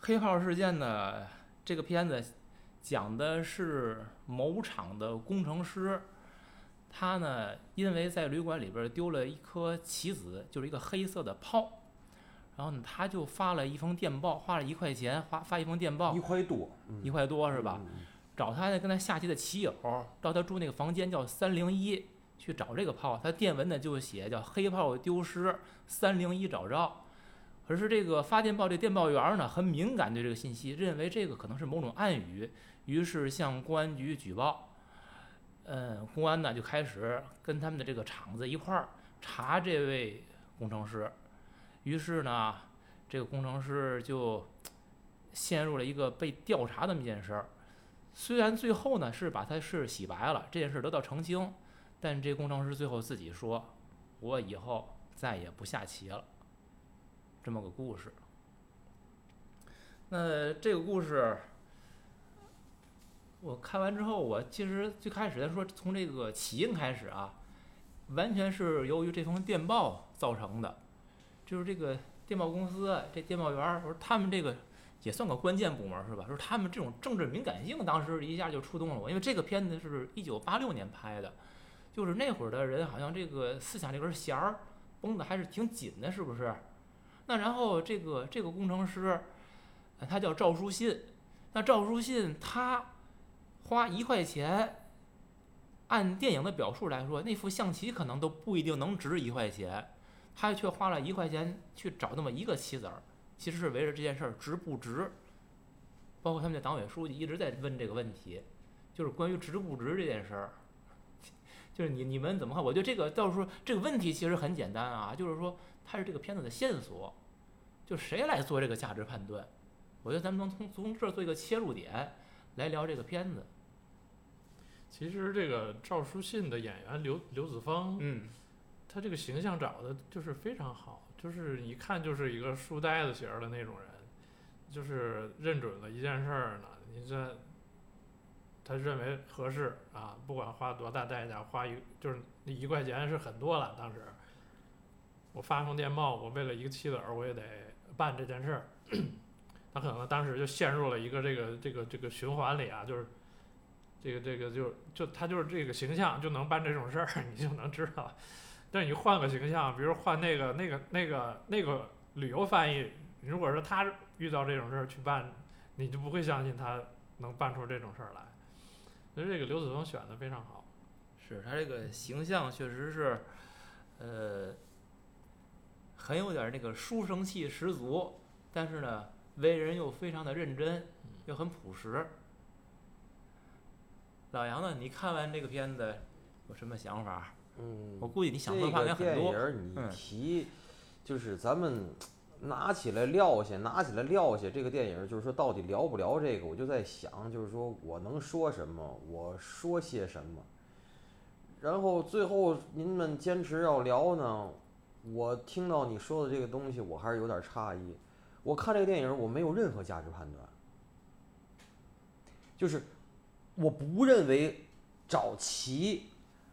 黑炮事件呢，这个片子讲的是某厂的工程师，他呢因为在旅馆里边丢了一颗棋子，就是一个黑色的炮，然后呢他就发了一封电报，花了一块钱发发一封电报一，块多，嗯一块多是吧？？找他那跟他下棋的棋友，到他住那个房间叫三零一去找这个炮。他电文呢就写叫黑炮丢失，三零一找着。可是这个发电报这电报员呢很敏感对这个信息，认为这个可能是某种暗语，于是向公安局举报。嗯，公安呢就开始跟他们的这个厂子一块儿查这位工程师，于是呢，这个工程师就 陷入了一个被调查的这么一件事儿。虽然最后呢是把他是洗白了，这件事得到澄清，但这工程师最后自己说：“我以后再也不下棋了。”这么个故事。那这个故事我看完之后，我其实最开始咱说从这个起因开始啊，完全是由于这封电报造成的，就是这个电报公司这电报员，我说他们这个也算个关键部门是吧？就是他们这种政治敏感性，当时一下就触动了我，因为这个片子是一九八六年拍的，就是那会儿的人好像这个思想这根弦儿绷得还是挺紧的，是不是？那然后这个这个工程师，他叫赵书信，那赵书信他花一块钱，按电影的表述来说，那副象棋可能都不一定能值一块钱，他却花了一块钱去找那么一个棋子儿，其实是围着这件事儿值不值，包括他们的党委书记一直在问这个问题，就是关于值不值这件事儿。就是你你们怎么看？我觉得这个到时候这个问题其实很简单啊，就是说它是这个片子的线索，就谁来做这个价值判断？我觉得咱们能从从这儿做一个切入点来聊这个片子。其实这个赵书信的演员刘刘子峰，嗯他这个形象找的就是非常好，就是一看就是一个书呆子型的那种人，就是认准了一件事儿呢，你这他认为合适啊，不管花多大代价，花一就是那一块钱是很多了，当时我发封电报，我为了一个棋子儿，我也得办这件事儿。他可能当时就陷入了一个这个这个这个循环里啊，就是这个这个就就他就是这个形象就能办这种事儿，你就能知道。但是你换个形象，比如换那个那个那个那个旅游翻译，如果说他遇到这种事儿去办，你就不会相信他能办出这种事儿来。所以这个刘子峰选的非常好。是他这个形象确实是，呃，很有点那个书生气十足，但是呢，为人又非常的认真，又很朴实。老杨呢？你看完这个片子有什么想法？嗯，我估计你想说这的话应该个很多。电影你嗯提，就是咱们拿起来撂下，拿起来撂下这个电影，就是说到底聊不聊这个，我就在想，就是说我能说什么，我说些什么。然后最后您们坚持要聊呢，我听到你说的这个东西，我还是有点诧异。我看这个电影，我没有任何价值判断，就是我不认为找齐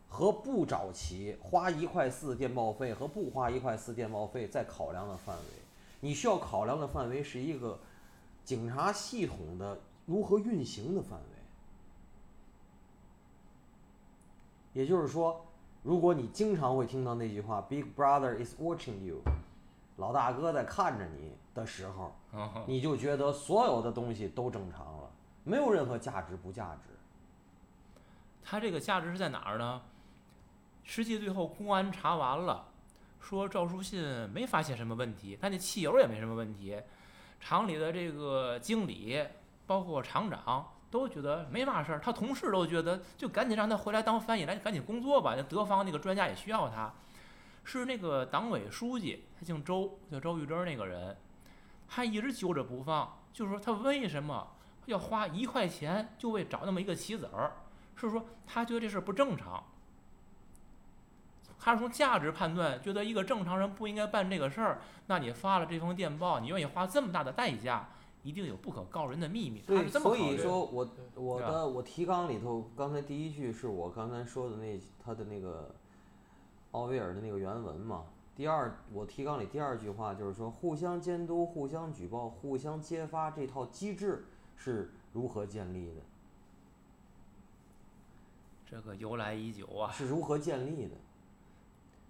和不找齐，花一块四电报费和不花一块四电报费在考量的范围，你需要考量的范围是一个警察系统的如何运行的范围。也就是说，如果你经常会听到那句话 “Big Brother is watching you”，老大哥在看着你的时候，嗯你就觉得所有的东西都正常了，没有任何价值不价值。它这个价值是在哪儿呢？实际最后公安查完了，说赵书信没发现什么问题，他那汽油也没什么问题，厂里的这个经理包括厂长都觉得没嘛事儿，他同事都觉得就赶紧让他回来当翻译来，赶紧工作吧。那德方那个专家也需要他，是那个党委书记，他姓周，叫周玉珍那个人，他一直揪着不放，就是说他为什么要花一块钱就为找那么一个棋子儿？是说他觉得这事儿不正常，他是从价值判断，觉得一个正常人不应该办这个事儿。那你发了这封电报，你愿意花这么大的代价，一定有不可告人的秘密。对，这么考所以说我我的我提纲里头，刚才第一句是我刚才说的那他的那个奥威尔的那个原文嘛。第二，我提纲里第二句话就是说，互相监督、互相举报、互相揭发这套机制是如何建立的？这个由来已久啊，是如何建立的？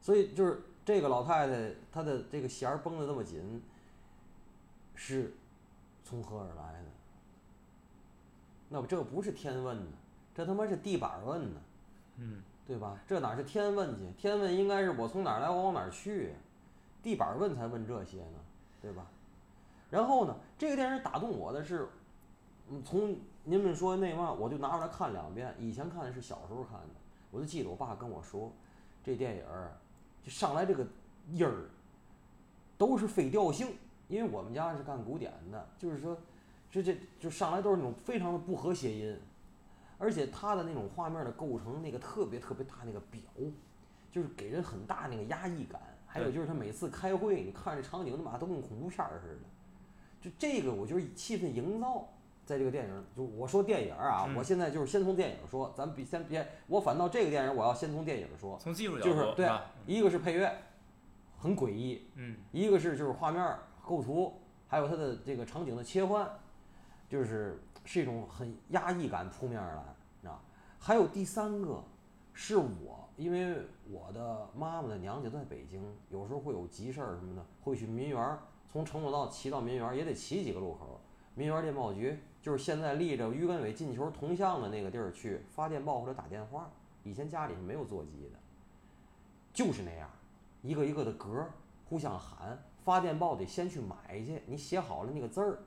所以就是这个老太太她的这个弦儿绷得那么紧，是从何而来的？那不这不是天问呢，这他妈是地板问呢，嗯，对吧？这哪是天问去？天问应该是我从哪儿来我往哪儿去，地板问才问这些呢，对吧？然后呢，这个电影打动我的是，嗯，从您们说那嘛，我就拿出来看两遍。以前看的是小时候看的，我就记得我爸跟我说，这电影儿就上来这个音儿都是非调性，因为我们家是干古典的，就是说，这这就上来都是那种非常的不和谐音，而且它的那种画面的构成，那个特别特别大那个表，就是给人很大那个压抑感。还有就是他每次开会，你看这场景，他妈都跟恐怖片儿似的。就这个，我觉得气氛营造在这个电影，就我说电影啊，嗯我现在就是先从电影说，咱比先别，我反倒这个电影我要先从电影说，从技术角度就是对吧？一个是配乐，很诡异，嗯，一个是就是画面儿构图，还有它的这个场景的切换，就是是一种很压抑感扑面而来，你知道？还有第三个是我，因为我的妈妈的娘家在北京，有时候会有急事儿什么的，会去民园儿，从城楼道骑到民园儿也得骑几个路口儿。民园儿电报局就是现在立着于根伟进球铜像的那个地儿去发电报或者打电话，以前家里是没有座机的，就是那样，一个一个的格儿互相喊，发电报得先去买去，你写好了那个字儿，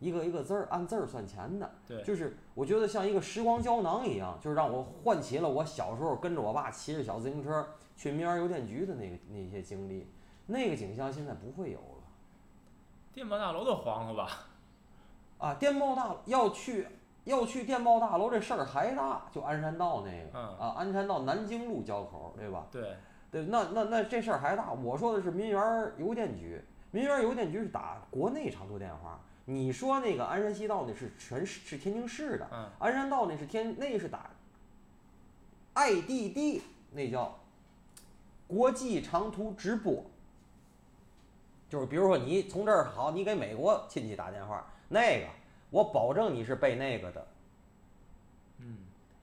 一个一个字儿按字儿算钱的。对，就是我觉得像一个时光胶囊一样，就是让我唤起了我小时候跟着我爸骑着小自行车去民园邮电局的那个那些经历，那个景象现在不会有了电报大楼都黄了吧？啊！电报大要去要去电报大楼这事儿还大，就鞍山道那个、嗯啊，鞍山道南京路交口对吧？对，对，那那那这事儿还大。我说的是民园邮电局，民园邮电局是打国内长途电话。你说那个鞍山西道那是全市是天津市的，嗯，鞍山道那是天那是打 IDD，那叫国际长途直播。就是比如说你从这儿好，你给美国亲戚打电话，那个我保证你是背那个的，嗯，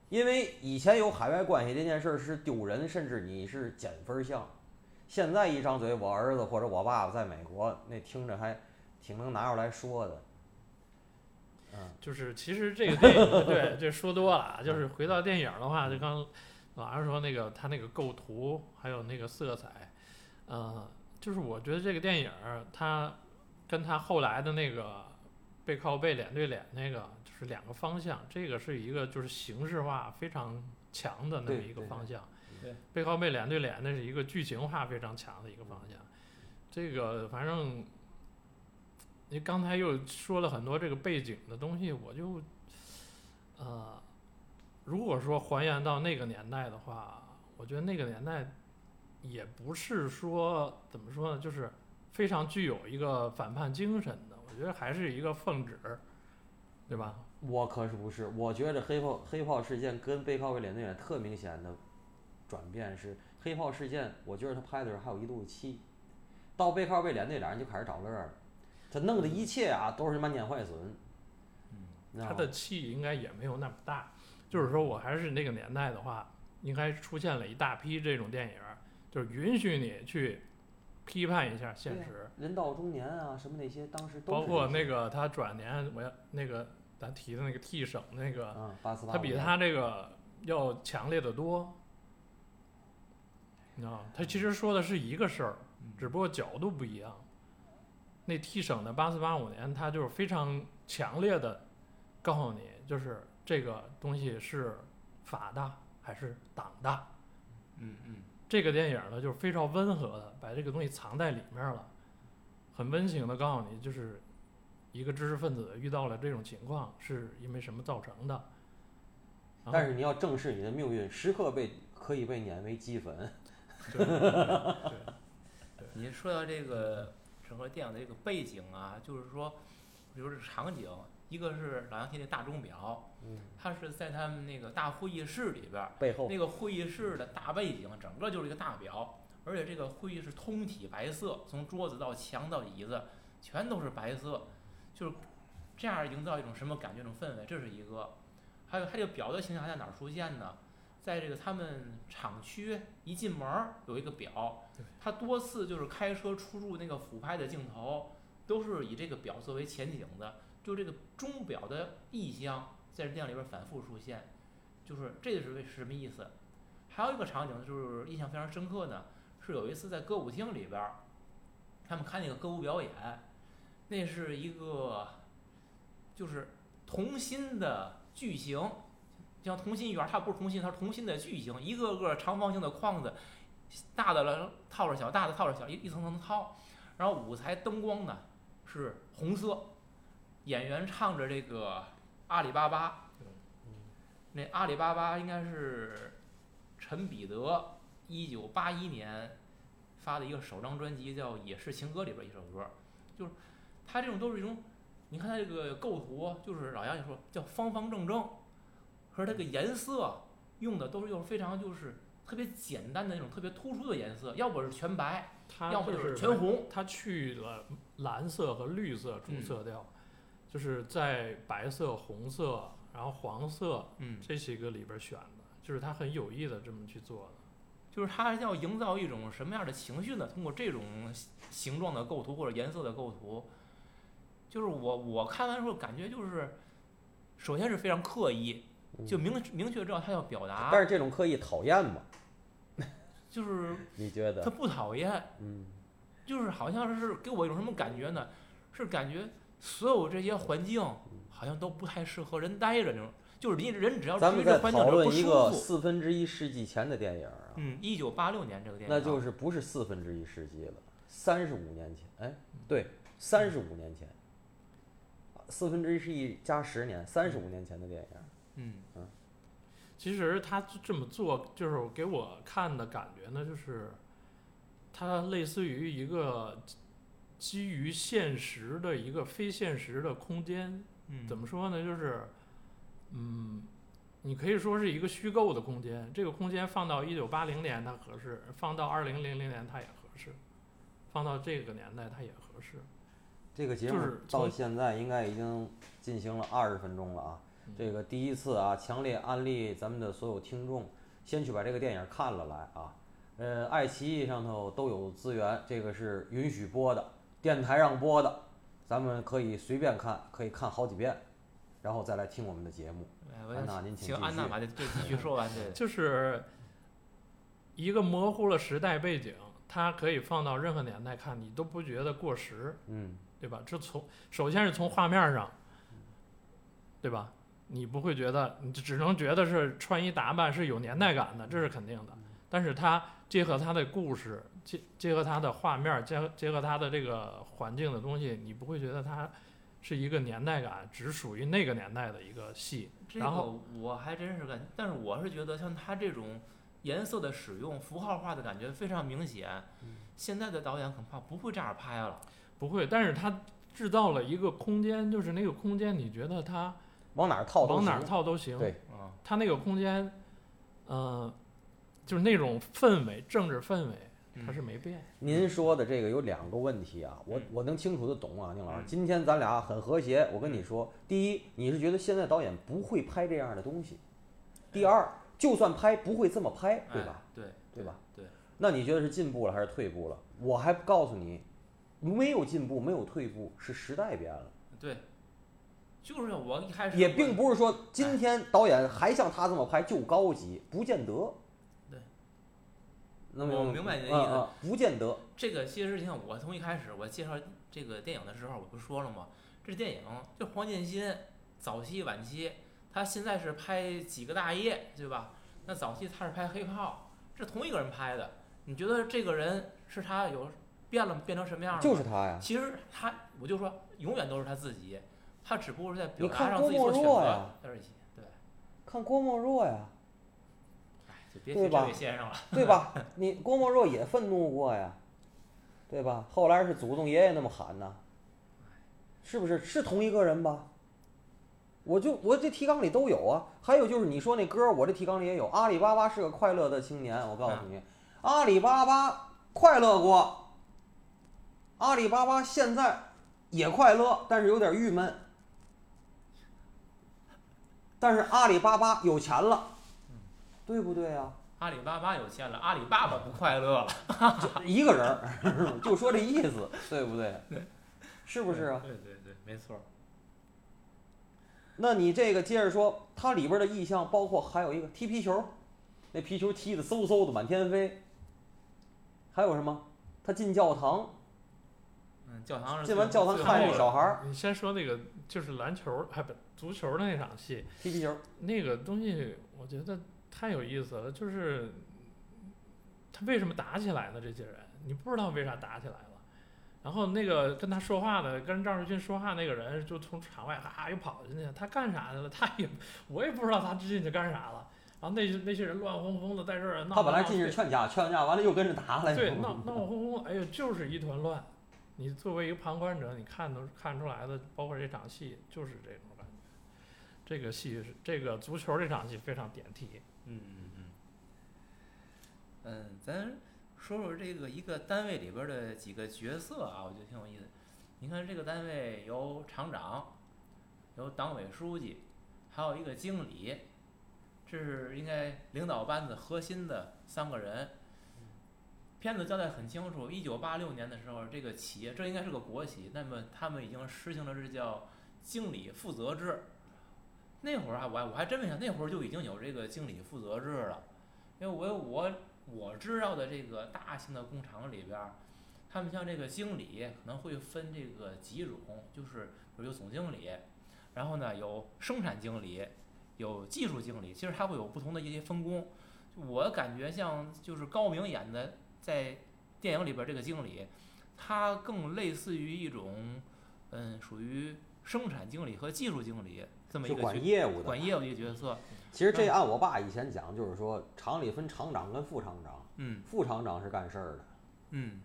因为以前有海外关系这件事儿是丢人，甚至你是减分项。现在一张嘴，我儿子或者我爸爸在美国，那听着还挺能拿出来说的。嗯，就是其实这个电影，对，这说多了啊。就是回到电影的话，就刚老师说那个他那个构图，还有那个色彩，呃，就是我觉得这个电影儿它跟他后来的那个背靠背脸对脸那个就是两个方向，这个是一个就是形式化非常强的那么一个方向。对，背靠背脸对脸那是一个剧情化非常强的一个方向。这个反正你刚才又说了很多这个背景的东西，我就呃，如果说还原到那个年代的话，我觉得那个年代也不是说怎么说呢，就是非常具有一个反叛精神的。我觉得还是一个奉旨，对吧？我可是不是，我觉得黑炮黑炮事件跟背靠背脸对脸特明显的转变是，黑炮事件，我觉得他拍的时候还有一肚子气，到背靠背脸对脸就开始找乐儿了，他弄的一切啊都是他妈拈坏损。你知道吗他的气应该也没有那么大。就是说我还是那个年代的话，应该出现了一大批这种电影，就是允许你去批判一下现实，人到中年啊，什么那些，当时都包括那个他转年，我要那个咱提的那个替省那个，啊，八四八他比他这个要强烈的多。你知道吗，他其实说的是一个事儿，嗯只不过角度不一样。那替省的八四八五年，他就是非常强烈的告诉你，就是这个东西是法大还是党大。嗯嗯，这个电影呢，就是非常温和的把这个东西藏在里面了，很温情的告诉你，就是一个知识分子遇到了这种情况是因为什么造成的。但是你要正视你的命运，时刻被可以被碾为齑粉。对对你 说到这个整个电影的这个背景啊，就是说，比如这场景，一个是老杨提那大钟表，嗯，它是在他们那个大会议室里边儿，背后那个会议室的大背景，整个就是一个大表，而且这个会议室通体白色，从桌子到墙到椅子全都是白色，就是这样营造一种什么感觉、一种氛围，这是一个。还有它这个表的形象还在哪儿出现呢？在这个他们厂区一进门儿有一个表他，多次就是开车出入那个俯拍的镜头，都是以这个表作为前景的，就这个钟表的意象在这电影里边反复出现，就是这个是为是什么意思？还有一个场景就是印象非常深刻的，是有一次在歌舞厅里边，他们看那个歌舞表演，那是一个就是同心的巨型，像同心圆，它不是同心，它是同心的巨型，一个个长方形的框子，大的了套着小，大的套着小，一一层层套。然后舞台灯光呢是红色，演员唱着这个阿里巴巴，那阿里巴巴应该是陈彼得一九八一年发的一个首张专辑，叫《也是情歌》里边一首歌，就是他这种都是一种，你看他这个构图，就是老杨也说叫方方正正，和这个颜色用的都是又非常就是特别简单的那种特别突出的颜色，要不是全白，它要不就是全红。他去了蓝色和绿色主色调，就是在白色、红色，然后黄色嗯，这几个里边选的，就是他很有意的这么去做的。就是他要营造一种什么样的情绪呢？通过这种形状的构图或者颜色的构图，就是我我看完之后感觉就是，首先是非常刻意，就明明确知道他要表达，但是这种刻意讨厌吗？就是 你觉得？他不讨厌，嗯，就是好像是给我一种什么感觉呢？是感觉所有这些环境好像都不太适合人待着那种，就是离人只要咱们在处于这环境讨里不舒论一个。四分之一世纪前的电影啊，嗯，一九八六年这个电影，那就是不是四分之一世纪了，三十五年前，哎，对，三十五年前，四分之一世纪加十年，三十五年前的电影。嗯其实他这么做，就是给我看的感觉呢，就是它类似于一个基于现实的一个非现实的空间。嗯，怎么说呢？就是，嗯，你可以说是一个虚构的空间。这个空间放到一九八零年它合适，放到二零零零年它也合适，放到这个年代它也合适。这个节目到现在应该已经进行了二十分钟了啊。这个第一次啊，强烈安利咱们的所有听众先去把这个电影看了来啊。呃，爱奇艺上头都有资源，这个是允许播的，电台上播的，咱们可以随便看，可以看好几遍，然后再来听我们的节目。哎我安娜您请请继续安娜把这这继续说完，对，就是一个模糊了时代背景，它可以放到任何年代看，你都不觉得过时，嗯，对吧？这从首先是从画面上，对吧？你不会觉得，你只能觉得是穿衣打扮是有年代感的，这是肯定的。但是它结合他的故事，结结合他的画面，结合结合他的这个环境的东西，你不会觉得它是一个年代感，只属于那个年代的一个戏。这个然后我还真是感，但是我是觉得像他这种颜色的使用、符号化的感觉非常明显。现在的导演恐怕不会这样拍了。不会，但是他制造了一个空间，就是那个空间，你觉得他往哪儿套都往哪儿行套都行。对嗯，它那个空间，嗯、就是那种氛围，政治氛围，它嗯是没变。您说的这个有两个问题啊，我嗯我能清楚的懂啊，宁老师嗯。今天咱俩很和谐，我跟你说，第一，你是觉得现在导演不会拍这样的东西；第二，就算拍，不会这么拍，对吧？哎？对对吧？对，那你觉得是进步了还是退步了？我还告诉你，没有进步，没有退步，是时代变了。对，就是我一开始也并不是说今天导演还像他这么拍就高级，不见得。我明明白你的意思嗯嗯，不见得。这个其实你看，我从一开始我介绍这个电影的时候，我不说了吗？这电影就黄建新早期晚期，他现在是拍几个大业，对吧？那早期他是拍黑炮，这同一个人拍的。你觉得这个人是他有变了变成什么样了吗？就是他呀。其实他，我就说永远都是他自己，他只不过是在表达上自己郭做选择而已。对，看郭沫若呀，对吧。对吧？你郭沫若也愤怒过呀，对吧？后来是祖宗爷爷那么喊呐，是不是是同一个人吧？我就我这提纲里都有啊。还有就是你说那歌，我这提纲里也有。阿里巴巴是个快乐的青年，我告诉你，阿里巴巴快乐过，阿里巴巴现在也快乐，但是有点郁闷。但是阿里巴巴有钱了，对不对啊？阿里巴巴有钱了，阿里巴巴不快乐了，一个人儿，就说这意思，对不对？对，是不是啊？对对对，没错。那你这个接着说，它里边儿的意象包括还有一个踢皮球，那皮球踢的嗖嗖的满天飞。还有什么？他进教堂，嗯，教堂是进完教堂看后这小孩儿你先说那个就是篮球，还不足球的那场戏，踢皮球，那个东西我觉得太有意思了，就是他为什么打起来呢？这些人你不知道为啥打起来了。然后那个跟他说话的，跟赵世军说话那个人就从场外哈又跑进去，他干啥去了？他也我也不知道他进去干啥了。然后那那些人乱哄哄的在这儿闹，他本来进去劝架，劝架完了又跟着打来。对，闹闹哄哄，哎呀，就是一团乱。你作为一个旁观者，你看都看出来的，包括这场戏就是这种感觉。这个戏是这个足球这场戏非常点题。嗯嗯嗯。嗯，咱说说这个一个单位里边儿的几个角色啊，我觉得挺有意思。你看这个单位有厂长，有党委书记，还有一个经理，这是应该领导班子核心的三个人。片子交代很清楚，一九八六年的时候，这个企业这应该是个国企，那么他们已经实行了这叫经理负责制。那会儿啊，我还我还真没想，那会儿就已经有这个经理负责制了。因为我我我知道的这个大型的工厂里边，他们像这个经理可能会分这个几种，就是比如有总经理，然后呢有生产经理，有技术经理，其实他会有不同的一些分工。我感觉像就是高明演的在电影里边这个经理，他更类似于一种嗯属于生产经理和技术经理这么一就个管业务的。管业务的一个角色。其实这按我爸以前讲，就是说厂里分厂长跟副厂长，嗯副厂长是干事儿的。嗯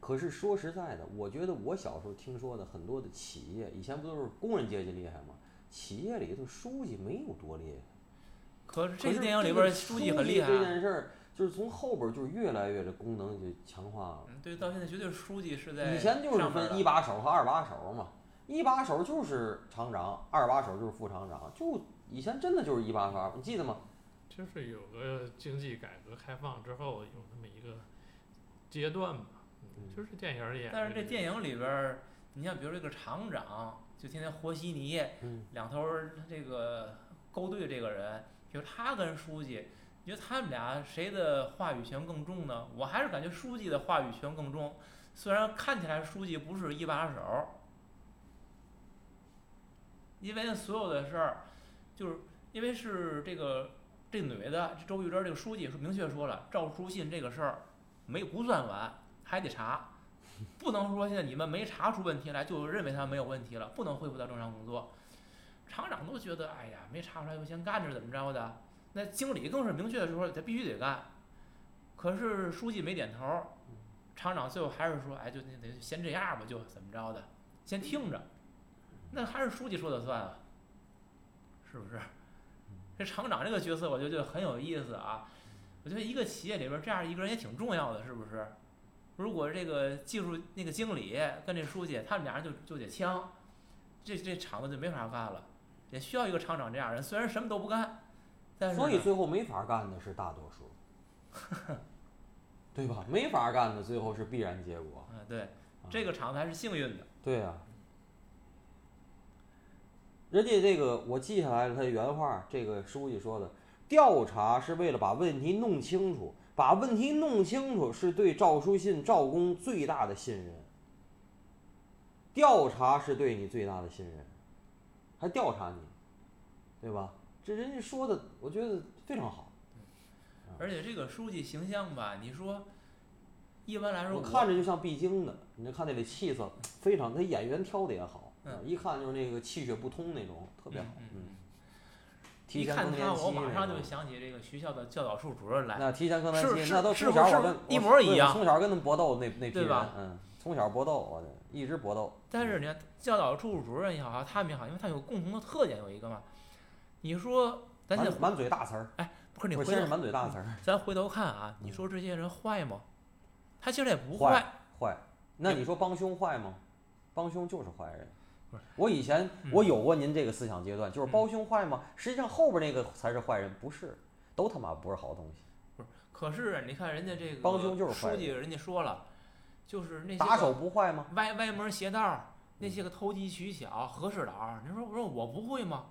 可是说实在的，我觉得我小时候听说的很多的企业，以前不都是工人阶级厉害吗？企业里头书记没有多厉害。可是这个电影里边书记很厉害这啊。件事儿，就是从后边儿就是越来越这功能就强化了。嗯，对，到现在绝对书记是在以前就是分一把手和二把手嘛，一把手就是厂长，二把手就是副厂长，就以前真的就是一把手，你记得吗？就是有个经济改革开放之后有那么一个阶段吧，嗯嗯就是电影里演但是这电影里边儿，你像比如这个厂长，就天天和稀泥，嗯，两头儿这个勾兑这个人，比如他跟书记，你觉得他们俩谁的话语权更重呢？我还是感觉书记的话语权更重，虽然看起来书记不是一把手儿，因为所有的事儿，就是因为是这个这女的这周玉珍这个书记是明确说了，赵书信这个事儿没不算完，还得查，不能说现在你们没查出问题来就认为他没有问题了，不能恢复到正常工作。厂长都觉得，哎呀，没查出来就先干着怎么着的？那经理更是明确的说，他必须得干。可是书记没点头儿，厂长最后还是说，哎，就那得先这样吧，就怎么着的，先听着。那还是书记说的算啊，是不是？这厂长这个角色，我觉得就很有意思啊。我觉得一个企业里边儿这样一个人也挺重要的，是不是？如果这个技术那个经理跟这书记，他们俩人就就得呛，这这厂子就没法干了。也需要一个厂长这样人，虽然什么都不干，但是所以最后没法干的是大多数，对吧？没法干的最后是必然结果。嗯，对，啊这个厂子还是幸运的。对呀、人家这个我记下来了，他的原话，这个书记说的，调查是为了把问题弄清楚，把问题弄清楚是对赵书信、赵公最大的信任。调查是对你最大的信任，还调查你，对吧？这人家说的，我觉得非常好。而且这个书记形象吧，你说，一般来说我看着就像必经的，你这看那里气色非常，他演员挑的也好，嗯一看就是那个气血不通那种，特别好。嗯一看更年期我马上就想起这个学校的教导处主任来。那提前更年是期，那都从小我跟一模一样从小跟他们搏斗那那批人，嗯，从小搏斗，我的一直搏斗。但是你看教导处主任也好，他们也好，因为他有共同的特点，有一个嘛。你说，咱现满满嘴大词儿，哎不是你回头满嘴大词儿，咱回头看啊，你嗯说这些人坏吗？他其实也不坏坏，那你说帮凶坏吗？帮凶就是坏人。我以前嗯我有过您这个思想阶段，就是嗯帮凶坏吗？实际上后边那个才是坏人，不是，都他妈不是好东西。不是可是你看人家这个帮凶就是坏书记，人家说了，就是那些打手不坏吗？歪歪门邪道儿，那些个投机取巧、和事佬儿，你说我说我不会吗？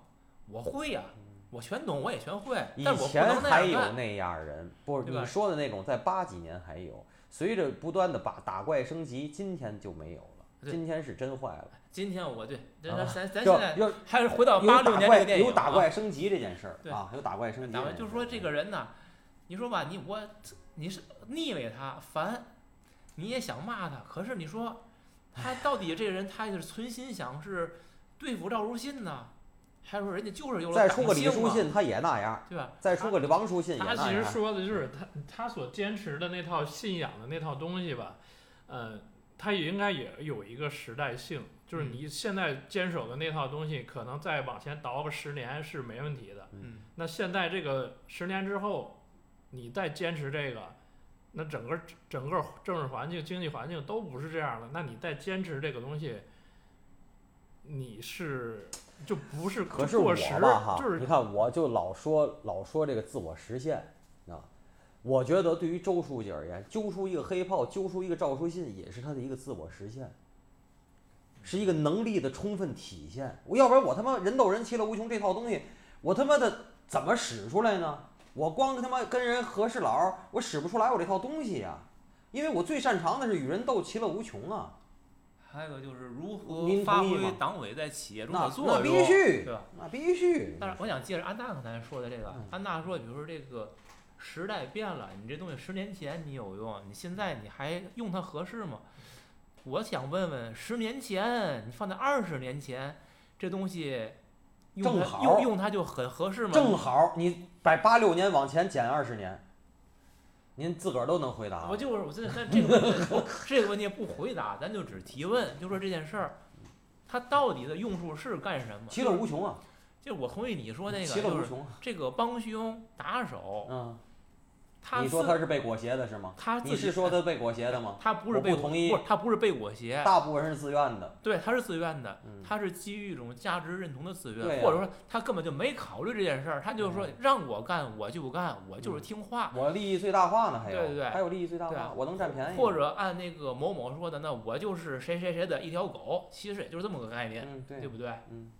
我会呀、我全懂，我也全会，以前还。有那样人，不是你说的那种，在八几年还有，随着不断的把打怪升级，今天就没有了。今天是真坏了。今天我对，咱啊咱咱现在要还是回到八六年这个电影、啊，有打怪升级这件事儿对啊，有打怪升级就是说这个人呢，你说吧，你我你是腻歪他烦，你也想骂他，可是你说他到底这个人他是存心想是对付赵如信呢，还是说人家就是有了再出个李书信，他也那样；对吧？再出个王书信也他其实。说的就是他他所坚持的那套信仰的那套东西吧，呃，他也应该也有一个时代性，就是嗯你现在坚守的那套东西，可能再往前倒个十年是没问题的。嗯，那现在这个十年之后，你再坚持这个，那整个整个政治环境、经济环境都不是这样的，那你再坚持这个东西，你是就不是可是我吧哈，就是你看我就老说老说这个自我实现啊，我觉得对于周书记而言，揪出一个黑炮，揪出一个赵书信，也是他的一个自我实现，是一个能力的充分体现。我要不然我他妈人斗人，其乐无穷这套东西，我他妈的怎么使出来呢？我光他妈跟人和事佬，我使不出来我这套东西呀、因为我最擅长的是与人斗，其乐无穷啊。还有一个就是如何发挥党委在企业中的作用那用，必须对吧？那必须。但是我想接着安娜刚才说的这个嗯，安娜说，比如说这个时代变了，你这东西十年前你有用，你现在你还用它合适吗？我想问问，十年前你放在二十年前，这东西用它正好用用它就很合适吗？正好你把八六年往前减二十年，您自个儿都能回答。我就是我现在但这个问题 不这个问题不回答，咱就只提问，就说这件事儿，它到底的用处是干什么？其乐无穷啊，就我同意你说那个，就是其乐无穷啊。这个帮凶打手，嗯，他你说他是被裹挟的是吗？你他自己是说他被裹挟的吗？他不是我被不同意不他不是被裹挟，大部分人是自愿的。对，他是自愿的，嗯，他是基于一种价值认同的自愿，或者说他根本就没考虑这件事儿，他就是说嗯让我干我就干，我就是听话，我利益最大化呢，还有对对对还有利益最大化，我能占便宜。或者按那个某某说的，那我就是谁谁谁的一条狗，其实也就是这么个概念，嗯，对对，不对？嗯。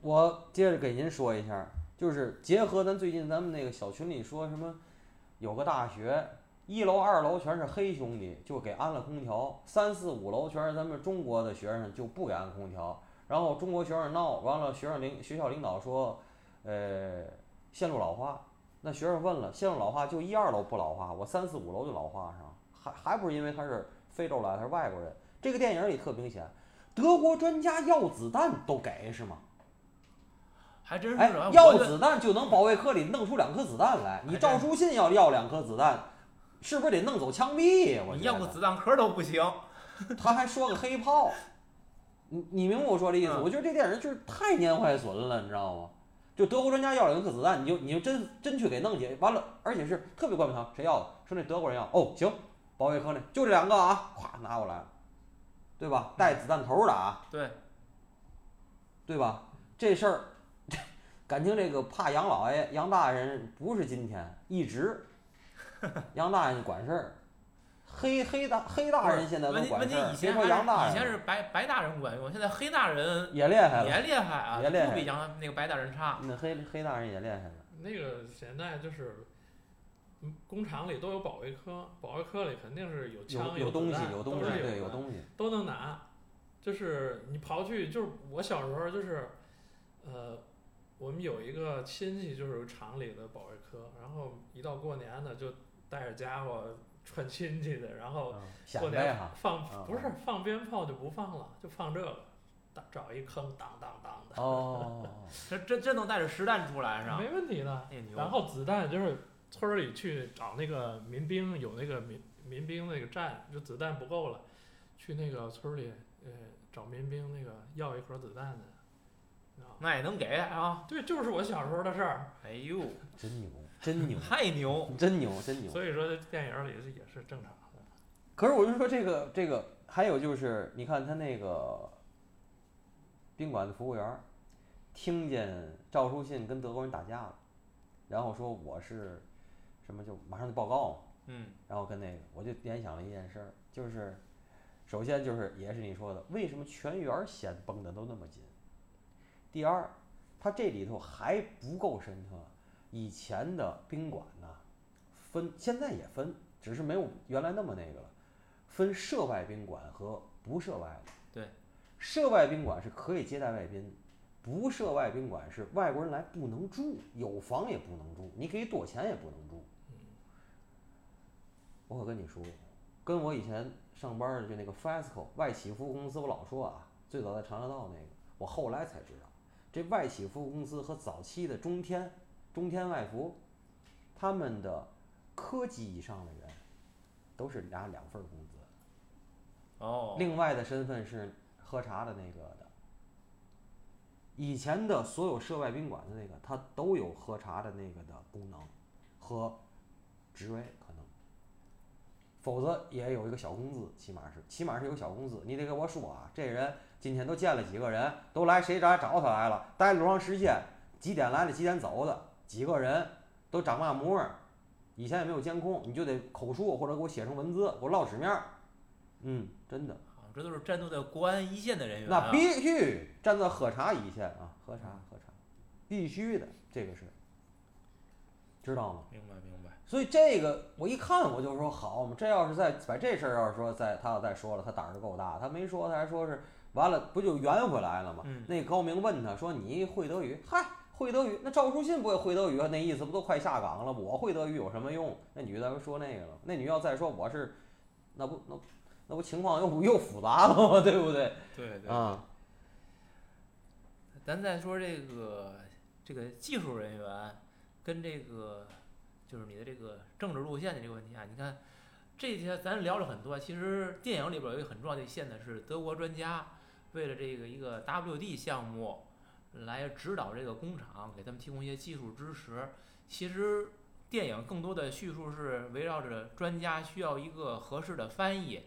我接着给您说一下，就是结合咱最近咱们那个小群里说什么，有个大学一楼、二楼全是黑兄弟，就给安了空调；三四五楼全是咱们中国的学生，就不给安空调。然后中国学生闹，完了学生领学校领导说，呃，线路老化。那学生问了，线路老化就一二楼不老化，我三四五楼就老化上，还还不是因为他是非洲来，他是外国人。这个电影里特明显，德国专家要子弹都给是吗？还真是哎啊，，要子弹就能保卫科里弄出两颗子弹来。你赵书信要要两颗子弹，是不是得弄走枪毙呀？我要个子弹壳都不行，他还说个黑炮，你你明白我说的意思？嗯我觉得这电影就是太年坏损了，你知道吗？就德国专家要两颗子弹，你就你就真真去给弄去，完了，而且是特别冠冕堂，谁要的？说那德国人要，哦，行，保卫科内就这两个啊，咵拿过来，对吧？带子弹头的啊，对，对吧？这事儿，感情这个怕杨老爷、杨大人不是今天，一直，杨大人管事儿，黑黑大黑大人现在问题问题都管事儿，前还说杨大人以前是白白大人管用，现在黑大人也厉害了，也厉害啊，也厉害不比杨那个白大人差。那黑黑大人也厉害了。那个现在就是，嗯工厂里都有保卫科，保卫科里肯定是有枪有有东西子弹，有东西都是对有东西，都能拿。就是你刨去，就是我小时候就是，呃，我们有一个亲戚就是厂里的保卫科，然后一到过年呢就带着家伙串亲戚的，然后过年。放啊不是放鞭炮就不放了，就放这个，打找一坑当当当的，哦，这这真能带着实弹出来是吧？没问题的。然后子弹就是村儿里去找那个民兵，有那个民民兵那个站，就子弹不够了，去那个村儿里呃找民兵那个要一盒子弹的，啊，那也能给啊！对，就是我小时候的事儿。哎呦，真牛，真牛，太牛！真牛，真牛。所以说电影里是也是正常的。可是我就说这个这个，还有就是，你看他那个宾馆的服务员儿，听见赵书信跟德国人打架了，然后说我是什么，就马上就报告嘛。嗯，然后跟那个，我就联想了一件事儿，就是首先就是也是你说的，为什么全员儿线绷的都那么紧？第二，它这里头还不够深刻。以前的宾馆呢，分现在也分，只是没有原来那么那个了，分涉外宾馆和不涉外的。对，涉外宾馆是可以接待外宾，不涉外宾馆是外国人来不能住，有房也不能住，你给多钱也不能住。我可跟你说，跟我以前上班儿的就那个 Fasco 外企服务公司，我老说啊，最早在长沙道那个，我后来才知道，这外企服务公司和早期的中天、中天外服，他们的科级以上的人都是拿两份工资，哦，另外的身份是喝茶的那个的。以前的所有涉外宾馆的那个，他都有喝茶的那个的功能和职位可能，否则也有一个小工资，起码是起码是有小工资。你得给我说啊，这人今天都见了几个人，都来谁家找他来了，待了多长时间，几点来的，几点走的，几个人都长嘛模样，以前也没有监控，你就得口述或者给我写成文字，给我落纸面儿。嗯，真的。好这都是战斗在国安一线的人员、啊。那必须站在喝茶一线啊，喝茶喝茶，必须的，这个是，知道吗？明白明白。所以这个我一看我就说好嘛，这要是再把这事儿要是说再他要再说了，他胆儿就够大。他没说，他还说是完了，不就圆回来了吗？嗯那高明问他说你会德语？嗨，会德语？那赵书信不也会德语啊？那意思不都快下岗了？我会德语有什么用？那女的说那个了，那女要再说我是，那不那那不情况又 又复杂了吗？对不对？对对。啊。咱再说这个这个技术人员跟这个就是你的这个政治路线的这个问题啊，你看这些咱聊了很多，其实电影里边有一个很重要的线呢，是德国专家为了这个一个 WD 项目来指导这个工厂，给他们提供一些技术支持。其实电影更多的叙述是围绕着专家需要一个合适的翻译，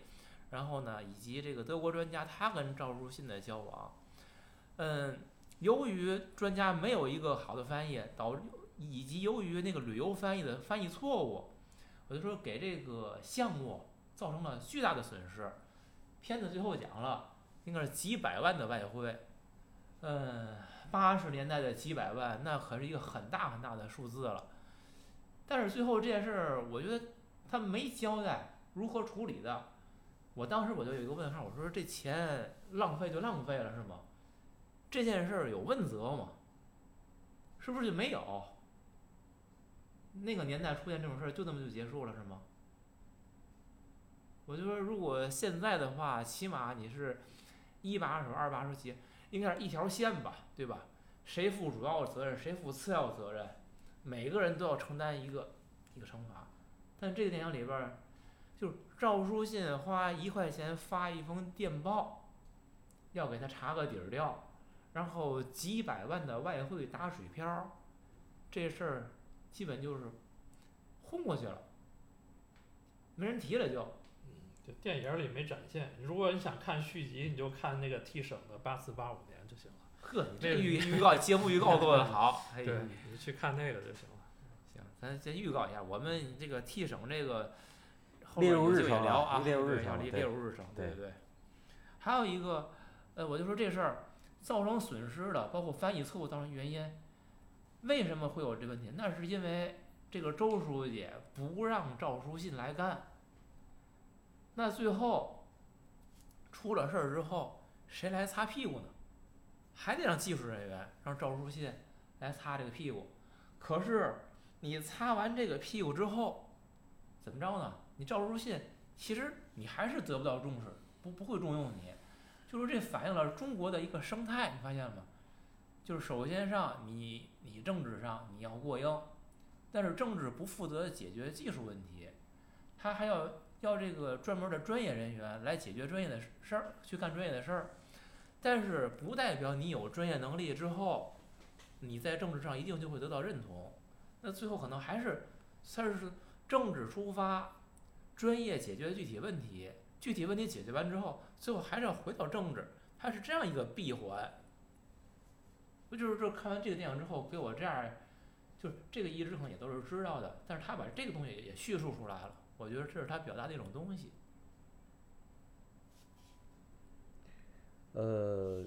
然后呢，以及这个德国专家他跟赵书信的交往，嗯。由于专家没有一个好的翻译，导以及由于那个旅游翻译的翻译错误，我就说给这个项目造成了巨大的损失。片子最后讲了，应该是几百万的外汇，嗯，八十年代的几百万，那可是一个很大很大的数字了。但是最后这件事儿，我觉得他没交代如何处理的。我当时我就有一个问号，我说这钱浪费就浪费了是吗？这件事儿有问责吗？是不是就没有？那个年代出现这种事儿，就这么就结束了是吗？我就说，如果现在的话，起码你是一把手、二把手企业，应该是一条线吧，对吧？谁负主要责任，谁负次要责任，每个人都要承担一个一个惩罚。但这个电影里边，就是赵书信花一块钱发一封电报，要给他查个底儿掉。然后几百万的外汇打水漂，这事儿基本就是混过去了，没人提了就。嗯，这电影里没展现。如果你想看续集，你就看那个 T 省的八四八五年就行了。呵，你这预预告节目预告做得好，哎对，你去看那个就行了。行，咱先预告一下，我们这个 T 省这个后列面有机会入日程聊啊，啊列入日对要列程列入日程，对对对。还有一个，呃，我就说这事儿造成损失的，包括翻译错误造成原因，为什么会有这问题？那是因为这个周书记不让赵书信来干。那最后出了事儿之后，谁来擦屁股呢？还得让技术人员让赵书信来擦这个屁股。可是你擦完这个屁股之后，怎么着呢？你赵书信其实你还是得不到重视，不不会重用你。就是这反映了中国的一个生态，你发现了吗？就是首先上你你政治上你要过硬，但是政治不负责解决技术问题，他还要要这个专门的专业人员来解决专业的事儿，去干专业的事儿。但是不代表你有专业能力之后，你在政治上一定就会得到认同。那最后可能还是，算是政治出发，专业解决具体问题，具体问题解决完之后，最后还是要回到政治，它是这样一个闭环。不就是这看完这个电影之后，给我这样，就是这个一直可能也都是知道的，但是他把这个东西也叙述出来了，我觉得这是他表达的一种东西。呃，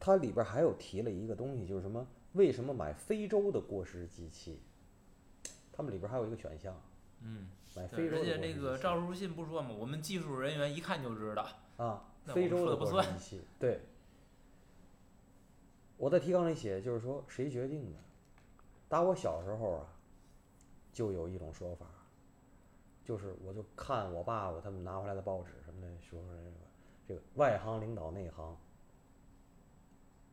它里边儿还有提了一个东西，就是什么？为什么买非洲的过时机器？他们里边儿还有一个选项，嗯，买对，非洲的人家那个赵书信不说嘛，我们技术人员一看就知道。啊，非洲的不算过时机器，对。我在提纲里写，就是说谁决定的？打我小时候啊，就有一种说法，就是我就看我爸爸他们拿回来的报纸什么的，说这个这个外行领导内行，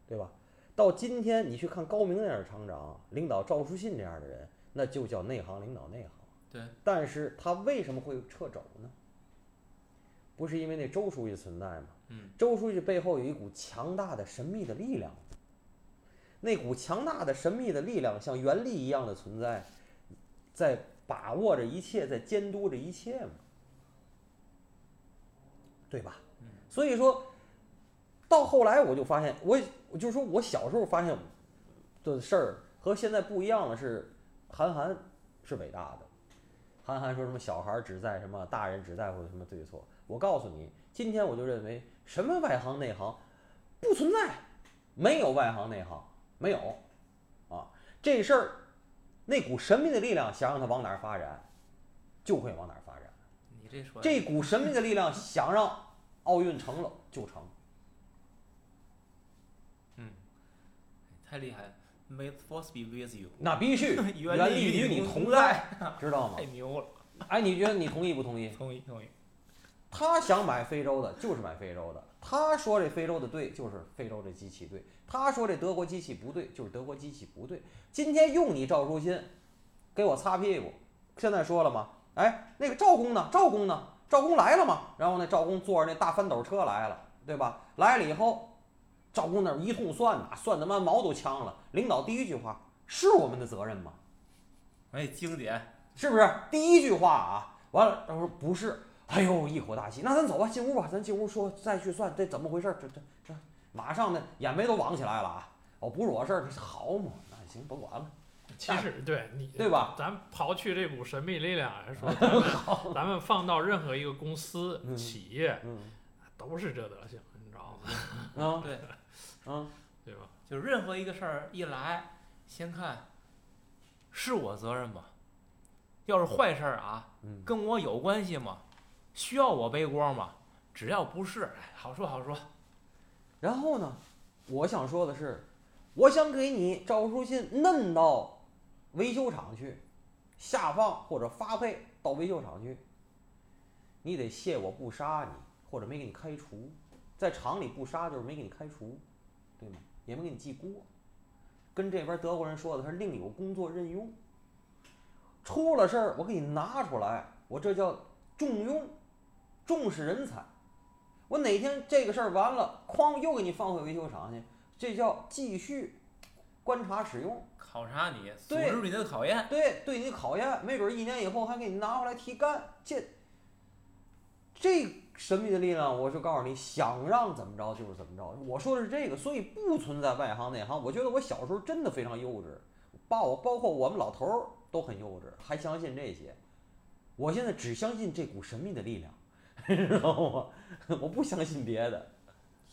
对吧？到今天你去看高明那样的厂长，领导赵书信这样的人，那就叫内行领导内行。对，但是他为什么会撤走呢？不是因为那周书记存在吗？嗯，周书记背后有一股强大的神秘的力量，那股强大的神秘的力量像原力一样的存在，在把握着一切，在监督着一切嘛，对吧？嗯所以说，到后来我就发现，我我就是说我小时候发现的事儿和现在不一样的是，韩寒是伟大的。韩寒说什么小孩儿只在什么，大人只在乎什么对错。我告诉你，今天我就认为什么外行内行不存在，没有外行内行，没有啊。这事儿那股神秘的力量想让它往哪儿发展，就会往哪儿发展。你这说这股神秘的力量想让奥运成了就成。嗯太厉害了，May force be with you，那必须 原原力力与你同在，知道吗太？牛了，哎，你觉得你同意不同意？同意同意。他想买非洲的，就是买非洲的。他说这非洲的对，就是非洲这机器对；他说这德国机器不对，就是德国机器不对。今天用你赵书欣，给我擦屁股。现在说了吗？哎，那个赵工呢？赵工呢？赵工来了吗？然后那赵工坐着那大翻斗车来了，对吧？来了以后，赵工那儿一通算呐，算他妈毛都呛了。领导第一句话：是我们的责任吗？哎，经典，是不是？第一句话啊，完了，他说不是，哎呦，一口大气，那咱走吧，进屋吧，咱进屋说再去算这怎么回事？这这这，马上呢眼眉都往起来了啊！哦，不是我事儿，好嘛？那行，甭管了，其实对你对吧？咱刨去这股神秘力量来说，咱们咱们放到任何一个公司、嗯企业，嗯都是这德行，你知道吗？啊 对，啊，对吧？就是任何一个事儿一来，先看是我责任吗？要是坏事儿啊，嗯，跟我有关系吗？需要我背锅吗？只要不是，好说好说。然后呢，我想说的是，我想给你赵书信弄到维修厂去，下放或者发配到维修厂去，你得谢我不杀你，或者没给你开除，在厂里不杀就是没给你开除，对吗？也没给你记锅，跟这边德国人说的，他是另有工作任用，出了事儿我给你拿出来，我这叫重用，重视人才。我哪天这个事儿完了，哐又给你放回维修厂去，这叫继续观察使用。考察你，组对织你的考验。对，对你考验，没准儿一年以后还给你拿回来提干。这这神秘的力量，我就告诉你，想让怎么着就是怎么着。我说的是这个，所以不存在外行内行。我觉得我小时候真的非常幼稚，包包括我们老头儿都很幼稚，还相信这些。我现在只相信这股神秘的力量，知道吗？我不相信别的。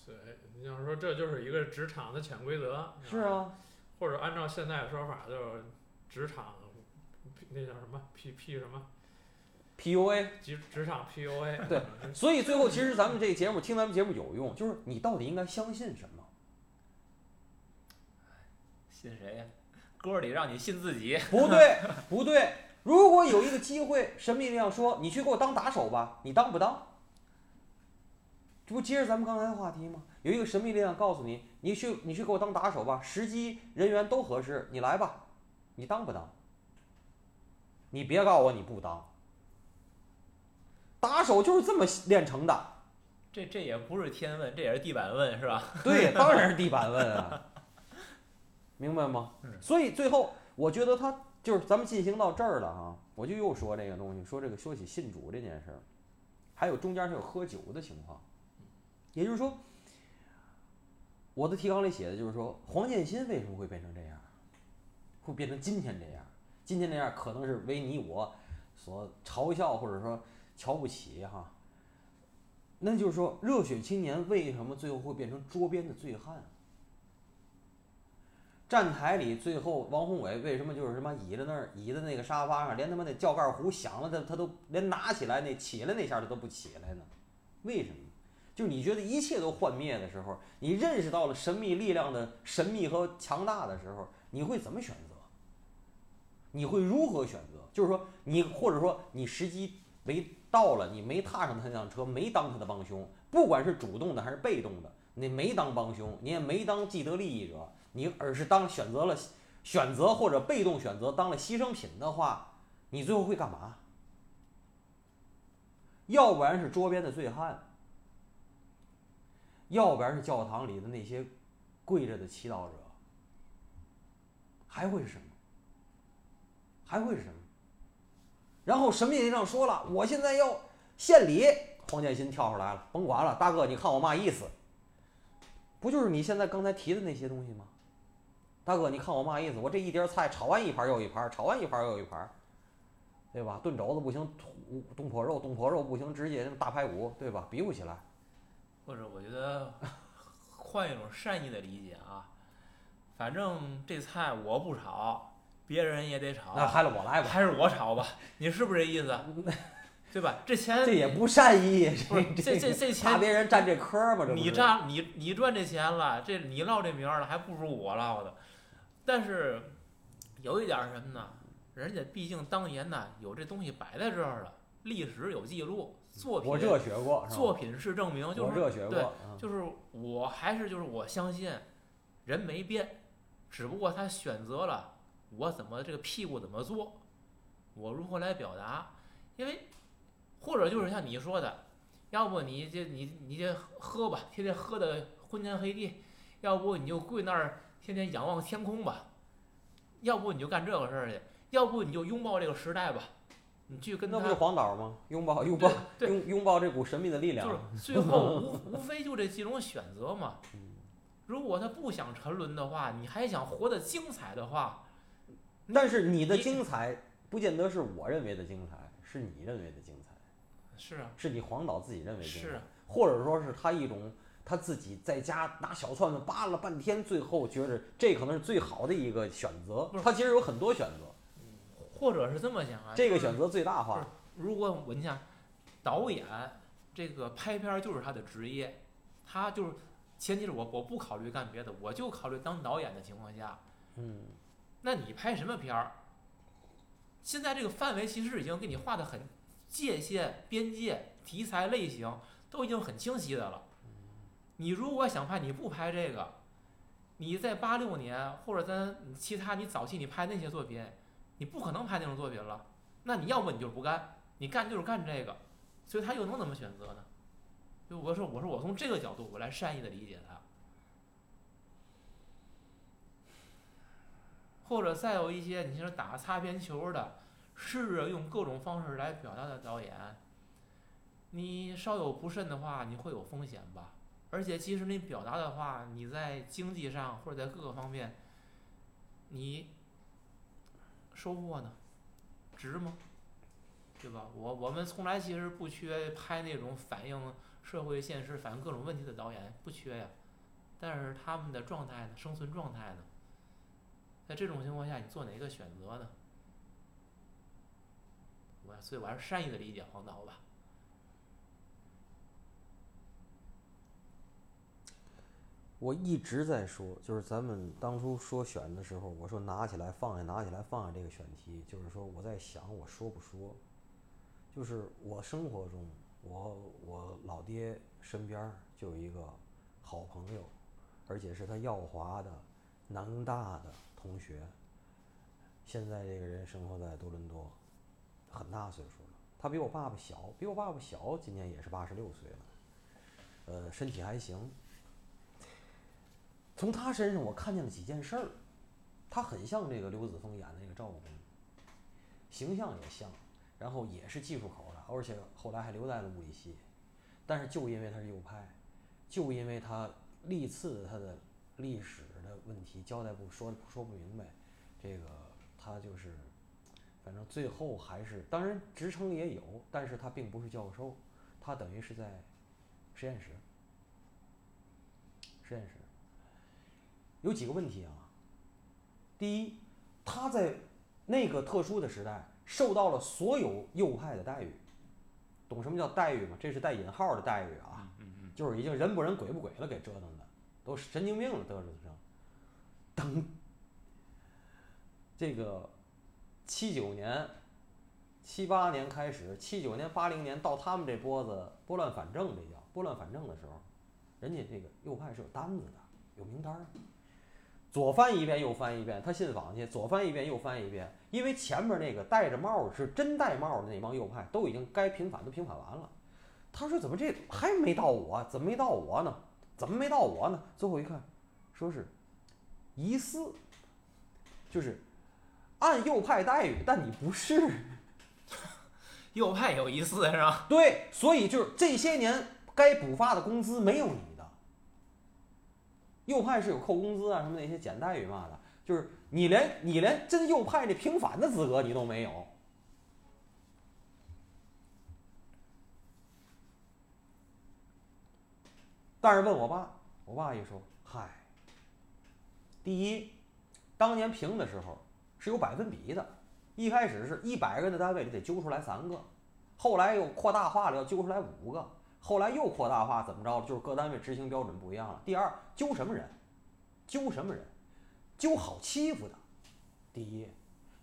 对，你要说这就是一个职场的潜规则，是，啊，或者按照现在的说法，就是职场那叫什么 P P 什么 PUA。职职场 PUA，对所以最后，其实咱们这个节目听咱们节目有用，就是你到底应该相信什么？信谁呀？歌里让你信自己。不对，不对。如果有一个机会，神秘力量说你去给我当打手吧，你当不当？这不接着咱们刚才的话题吗？有一个神秘力量告诉你，你去你去给我当打手吧，时机人员都合适，你来吧，你当不当？你别告诉我你不当。打手就是这么练成的。这这也不是天问，这也是地板问，是吧？对，当然是地板问啊，明白吗？嗯所以最后我觉得他就是咱们进行到这儿了哈，我就又说这个东西，说这个说起信主这件事儿，还有中间他有喝酒的情况，也就是说，我的提纲里写的就是说，黄建新为什么会变成这样，会变成今天这样？今天这样可能是为你我所嘲笑或者说瞧不起哈。那就是说，热血青年为什么最后会变成桌边的醉汉？站台里最后王宏伟为什么就是什么倚在那儿倚在那个沙发上，连他妈那叫盖儿壶响了他他都连拿起来那起来那下他都不起来呢？为什么？就是你觉得一切都幻灭的时候，你认识到了神秘力量的神秘和强大的时候，你会怎么选择？你会如何选择？就是说你或者说你时机没到了，你没踏上他那辆车，没当他的帮凶，不管是主动的还是被动的，你没当帮凶，你也没当既得利益者，你而是当选择了选择或者被动选择当了牺牲品的话，你最后会干嘛？要不然是桌边的醉汉，要不然是教堂里的那些跪着的祈祷者，还会是什么？还会是什么？然后神秘力量说了，我现在要献礼。黄建新跳出来了，甭管了，大哥，你看我嘛意思？不就是你现在刚才提的那些东西吗？大哥，你看我嘛意思？我这一碟菜炒完一盘又一盘，炒完一盘又一盘，对吧？炖肘子不行，土东坡肉，东坡肉不行，直接大排骨，对吧？比不起来。或者我觉得换一种善意的理解啊，反正这菜我不炒，别人也得炒，那还是我来吧，还是我炒吧，你是不是这意思？对吧？这钱这也不善意，这这这怕钱别人占这科吧？这不你占你你赚这钱了，这你落这名儿了，还不如我落的。但是有一点儿什么呢？人家毕竟当年呢有这东西摆在这儿了，历史有记录，作品我过，作品是证明，就是过，对就是我还是就是我相信人没变，只不过他选择了我怎么这个屁股怎么做，我如何来表达，因为或者就是像你说的，要不你这你你这喝吧，天天喝的昏天黑地，要不你就跪那儿天天仰望天空吧，要不你就干这个事儿去，要不你就拥抱这个时代吧，你去跟他那不是黄岛吗？拥抱拥抱 拥拥抱这股神秘的力量就。是最后无无非就这几种选择嘛。如果他不想沉沦的话，你还想活得精彩的话，但是你的精彩不见得是我认为的精彩，是你认为的精彩，是啊，是你黄导自己认为的精彩，是啊，或者说是他一种他自己在家拿小串子扒了半天，最后觉得这可能是最好的一个选择他其实有很多选择，或者是这么想啊，这个选择最大化。如果我你想，导演这个拍片儿就是他的职业，他就是前提是我我不考虑干别的，我就考虑当导演的情况下，嗯，那你拍什么片儿？现在这个范围其实已经给你画的很界限、边界、题材类型都已经很清晰的了。你如果想拍，你不拍这个，你在八六年或者咱其他你早期你拍那些作品，你不可能拍那种作品了。那你要么你就是不干，你干就是干这个，所以他又能怎么选择呢？就我说我说我从这个角度我来善意的理解他。或者再有一些你像打擦边球的，试着用各种方式来表达的导演，你稍有不慎的话，你会有风险吧？而且即使你表达的话，你在经济上或者在各个方面，你收获呢，值吗？对吧？我我们从来其实不缺拍那种反映社会现实、反映各种问题的导演，不缺呀。但是他们的状态呢，生存状态呢？在这种情况下，你做哪个选择呢？我所以我还是善意的理解黄导吧。我一直在说，就是咱们当初说选的时候，我说拿起来放下，拿起来放下这个选题，就是说我在想我说不说，就是我生活中，我我老爹身边就有一个好朋友，而且是他耀华的南大的同学，现在这个人生活在多伦多，很大岁数了，他比我爸爸小，比我爸爸小，今年也是八十六岁了，呃，身体还行。从他身上我看见了几件事儿，他很像这个刘子峰演的那个赵公，形象也像，然后也是技术口的，而且后来还留在了物理系。但是就因为他是右派，就因为他历次他的历史的问题交代不说说不明白，这个他就是，反正最后还是，当然职称也有，但是他并不是教授，他等于是在实验室，实验室有几个问题啊。第一，他在那个特殊的时代受到了所有右派的待遇，懂什么叫待遇吗？这是带引号的待遇啊。就是已经人不人鬼不鬼了，给折腾的，都神经病了，得了上。等这个七九年、七八年开始，七九年、八零年到他们这波子拨乱反正，这叫拨乱反正的时候，人家这个右派是有单子的，有名单儿，左翻一遍右翻一遍，他信访去，左翻一遍右翻一遍，因为前面那个戴着帽儿是真戴帽儿的那帮右派都已经该平反都平反完了。他说：“怎么这还没到我？怎么没到我呢？怎么没到我呢？”最后一看，说是疑似，就是按右派待遇，但你不是。右派有疑似是吧？对，所以就是这些年该补发的工资没有你的。右派是有扣工资啊，什么那些减待遇嘛的，就是你连你连真右派那平反的资格你都没有。但是问我爸，我爸一说，嗨，第一，当年评的时候是有百分比的，一开始是一百个人的单位里得揪出来三个，后来又扩大化了，要揪出来五个，后来又扩大化，怎么着了？就是各单位执行标准不一样了。第二，揪什么人？揪什么人？揪好欺负的，第一；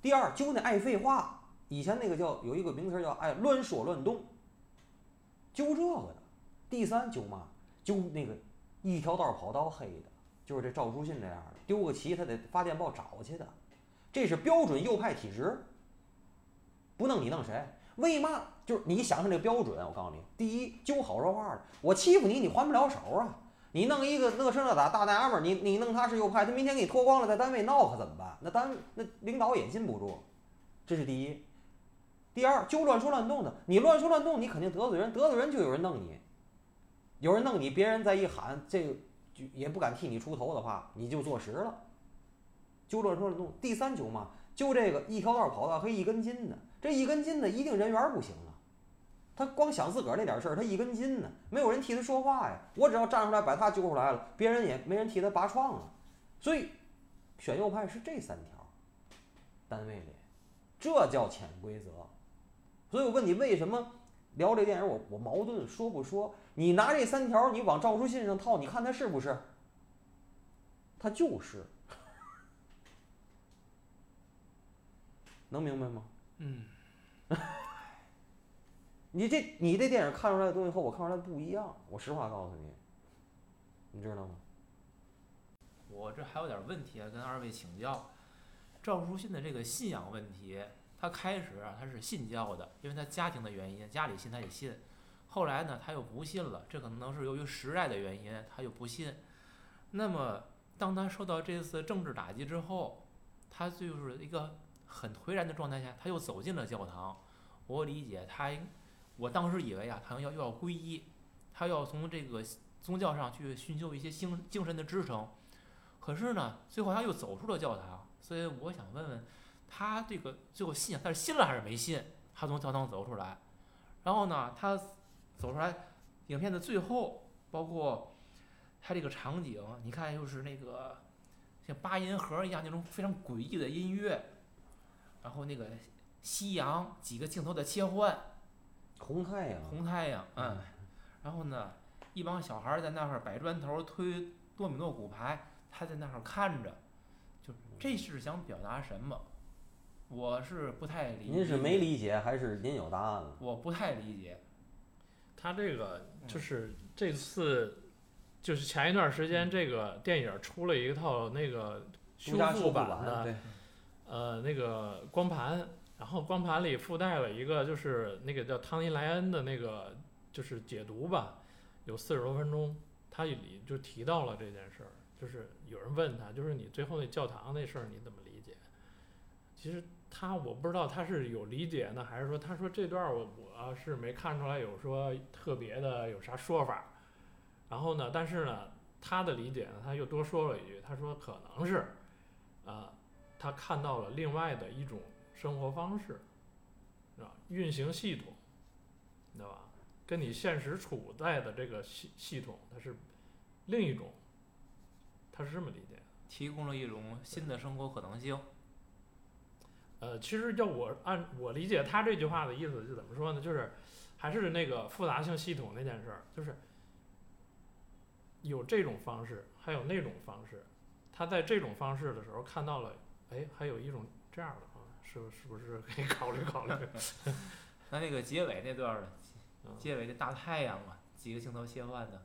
第二，揪那爱废话。以前那个叫有一个名词叫爱乱说乱动，揪这个的。第三，揪嘛？揪那个一条道跑到黑的，就是这赵书信这样的，丢个旗他得发电报找去的，这是标准右派体制。不弄你弄谁？为嘛？就是你想想这个标准，我告诉你，第一，揪好说话的，我欺负你，你还不了手啊！你弄一个那这那打大娘们儿，你你弄他是右派，他明天给你脱光了，在单位闹可怎么办？那单那领导也禁不住，这是第一。第二，就乱说乱动的，你乱说乱动，你肯定得罪人，得罪人就有人弄你，有人弄你，别人再一喊，这就也不敢替你出头的话，你就坐实了。就乱说乱动。第三就嘛，就这个一条道跑到黑一根筋的，这一根筋的一定人缘不行。他光想自个儿那点事儿，他一根筋呢，没有人替他说话呀。我只要站出来把他揪出来了，别人也没人替他拔创啊。所以选右派是这三条，单位里，这叫潜规则。所以我问你，为什么聊这电影我我矛盾说不说？你拿这三条你往赵书信上套，你看他是不是？他就是，能明白吗？嗯，你这你这电影看出来的东西和我看出来不一样，我实话告诉你，你知道吗？我这还有点问题啊，跟二位请教。赵书信的这个信仰问题，他开始啊他是信教的，因为他家庭的原因，家里信他也信。后来呢，他又不信了，这可能是由于时代的原因，他又不信。那么，当他受到这次政治打击之后，他就是一个很颓然的状态下，他又走进了教堂。我理解他，我当时以为啊，他要又要皈依，他要从这个宗教上去寻求一些精精神的支撑。可是呢，最后他又走出了教堂，所以我想问问他这个最后信仰，他是信了还是没信？他从教堂走出来，然后呢，他走出来，影片的最后，包括他这个场景，你看又是那个像八音盒一样那种非常诡异的音乐，然后那个夕阳几个镜头的切换，红太阳，红太阳，嗯，然后呢，一帮小孩儿在那儿摆砖头、推多米诺骨牌，他在那儿看着，就这是想表达什么？我是不太理。您是没？理解还是您有答案了？我不太理解。他这个就是这次，就是前一段时间这个电影出了一套那个修复版的，呃，那个光盘，然后光盘里附带了一个就是那个叫汤尼莱恩的那个就是解读吧，有四十多分钟，他里就提到了这件事儿，就是有人问他，就是你最后那教堂那事儿你怎么理解？其实他我不知道他是有理解呢，还是说他说这段儿我我是没看出来有说特别的有啥说法，然后呢，但是呢，他的理解呢，他又多说了一句，他说可能是，啊、他看到了另外的一种生活方式，啊，运行系统，你知道吧？跟你现实处在的这个系系统，它是另一种，他是这么理解的。提供了一种新的生活可能性。呃，其实要我按我理解他这句话的意思是怎么说呢？就是还是那个复杂性系统那件事儿，就是有这种方式，还有那种方式。他在这种方式的时候看到了，哎，还有一种这样的啊，是不是不是可以考虑考虑？那那个结尾那段儿结尾那大太阳嘛，几个镜头切换的，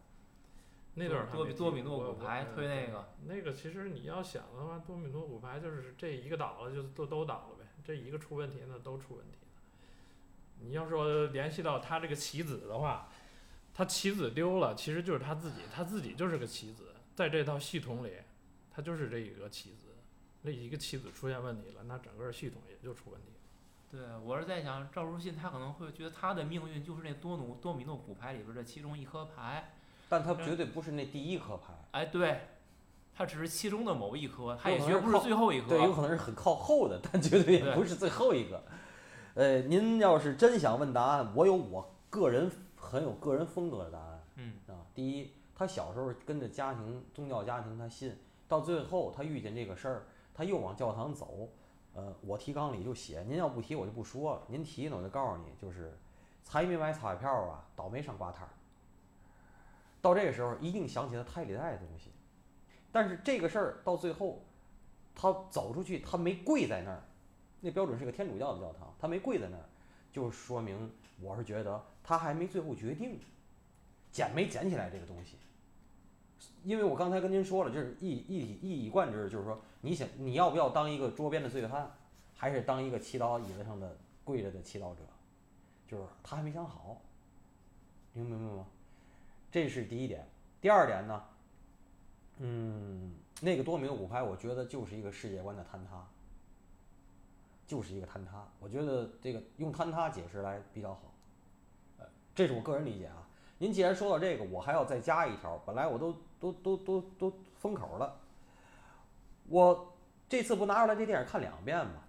那段多米多米诺骨牌推那个，那个其实你要想的话，多米诺骨牌就是这一个倒了就都都倒了呗，这一个出问题那都出问题了。你要说联系到他这个棋子的话，他棋子丢了，其实就是他自己，他自己就是个棋子，在这套系统里，他就是这一个棋子，那一个棋子出现问题了，那整个系统也就出问题了。对，我是在想，赵书信他可能会觉得他的命运就是那多努多米诺骨牌里边的其中一颗牌，但他绝对不是那第一颗牌，哎，对，他只是其中的某一颗，他也绝不是最后一颗。对，有可能是很靠后的，但绝对也不是最后一个。呃，您要是真想问答案，我有我个人很有个人风格的答案嗯，啊。第一，他小时候跟着家庭宗教家庭，他信，到最后他遇见这个事儿，他又往教堂走。呃，我提纲里就写，您要不提我就不说了，您提呢我就告诉你，就是财迷买彩票啊，倒霉上挂摊儿。到这个时候一定想起了胎里带的东西，但是这个事儿到最后，他走出去，他没跪在那儿，那标准是个天主教的教堂，他没跪在那儿，就说明我是觉得他还没最后决定，捡没捡起来这个东西。因为我刚才跟您说了，就是一一体一以贯之，就是说你想你要不要当一个桌边的醉汉，还是当一个祈祷椅子上的跪着的祈祷者，就是他还没想好，明白吗？这是第一点。第二点呢，嗯，那个多米诺骨牌，我觉得就是一个世界观的坍塌，就是一个坍塌。我觉得这个用坍塌解释来比较好，呃，这是我个人理解啊。您既然说到这个，我还要再加一条，本来我都都都都都封口了，我这次不拿出来这电影看两遍吗？